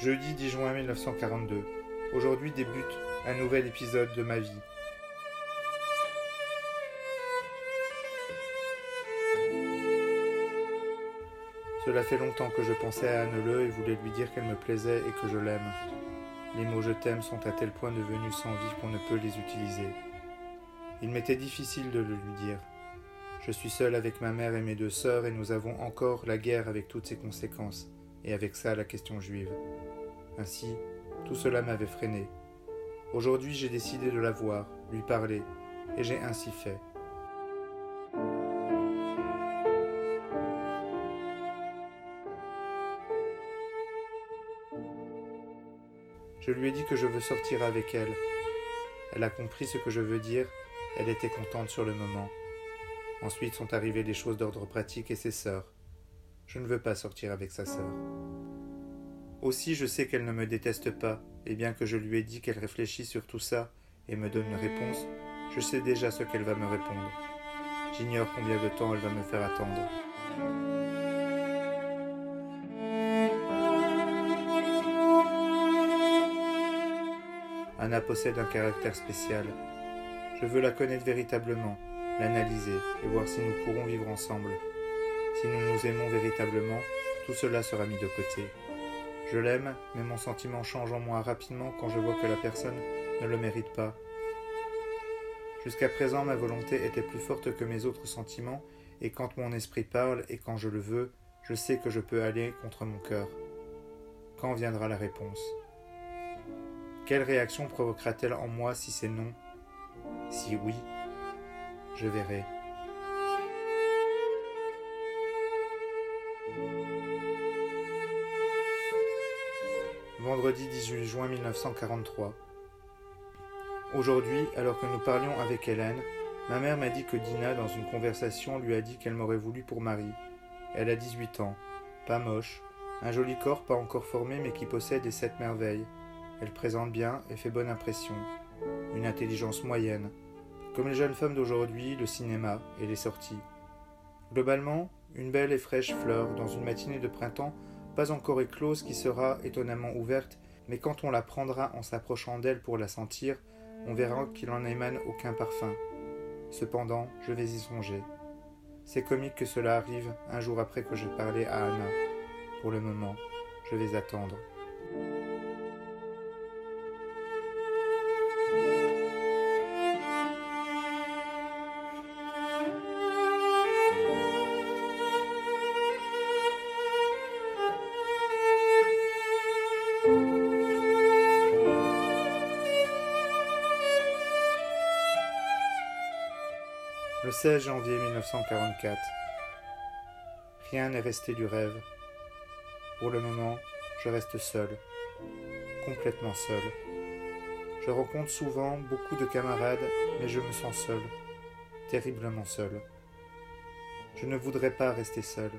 Jeudi 10 juin 1942. Aujourd'hui débute un nouvel épisode de ma vie. Cela fait longtemps que je pensais à Anne-Le et voulais lui dire qu'elle me plaisait et que je l'aime. Les mots je t'aime sont à tel point devenus sans vie qu'on ne peut les utiliser. Il m'était difficile de le lui dire. Je suis seul avec ma mère et mes deux sœurs et nous avons encore la guerre avec toutes ses conséquences, et avec ça la question juive. Ainsi, tout cela m'avait freiné. Aujourd'hui j'ai décidé de la voir, lui parler, et j'ai ainsi fait. Je lui ai dit que je veux sortir avec elle. Elle a compris ce que je veux dire, elle était contente sur le moment. Ensuite sont arrivées des choses d'ordre pratique et ses sœurs. Je ne veux pas sortir avec sa sœur. Aussi je sais qu'elle ne me déteste pas, et bien que je lui ai dit qu'elle réfléchit sur tout ça et me donne une réponse, je sais déjà ce qu'elle va me répondre. J'ignore combien de temps elle va me faire attendre. Anna possède un caractère spécial. Je veux la connaître véritablement, l'analyser et voir si nous pourrons vivre ensemble. Si nous nous aimons véritablement, tout cela sera mis de côté. Je l'aime, mais mon sentiment change en moi rapidement quand je vois que la personne ne le mérite pas. Jusqu'à présent, ma volonté était plus forte que mes autres sentiments, et quand mon esprit parle et quand je le veux, je sais que je peux aller contre mon cœur. Quand viendra la réponse? Quelle réaction provoquera-t-elle en moi si c'est non? Si oui, je verrai. Vendredi 18 juin 1943. Aujourd'hui, alors que nous parlions avec Hélène, ma mère m'a dit que Dina, dans une conversation, lui a dit qu'elle m'aurait voulu pour mari. Elle a 18 ans, pas moche, un joli corps pas encore formé mais qui possède les sept merveilles. Elle présente bien et fait bonne impression. Une intelligence moyenne. Comme les jeunes femmes d'aujourd'hui, le cinéma et les sorties. Globalement, une belle et fraîche fleur dans une matinée de printemps pas encore éclose qui sera étonnamment ouverte, mais quand on la prendra en s'approchant d'elle pour la sentir, on verra qu'il n'en émane aucun parfum. Cependant, je vais y songer. C'est comique que cela arrive un jour après que j'ai parlé à Anna. Pour le moment, je vais attendre. Le 16 janvier 1944. Rien n'est resté du rêve. Pour le moment, je reste seul, complètement seul. Je rencontre souvent beaucoup de camarades, mais je me sens seul, terriblement seul. Je ne voudrais pas rester seul.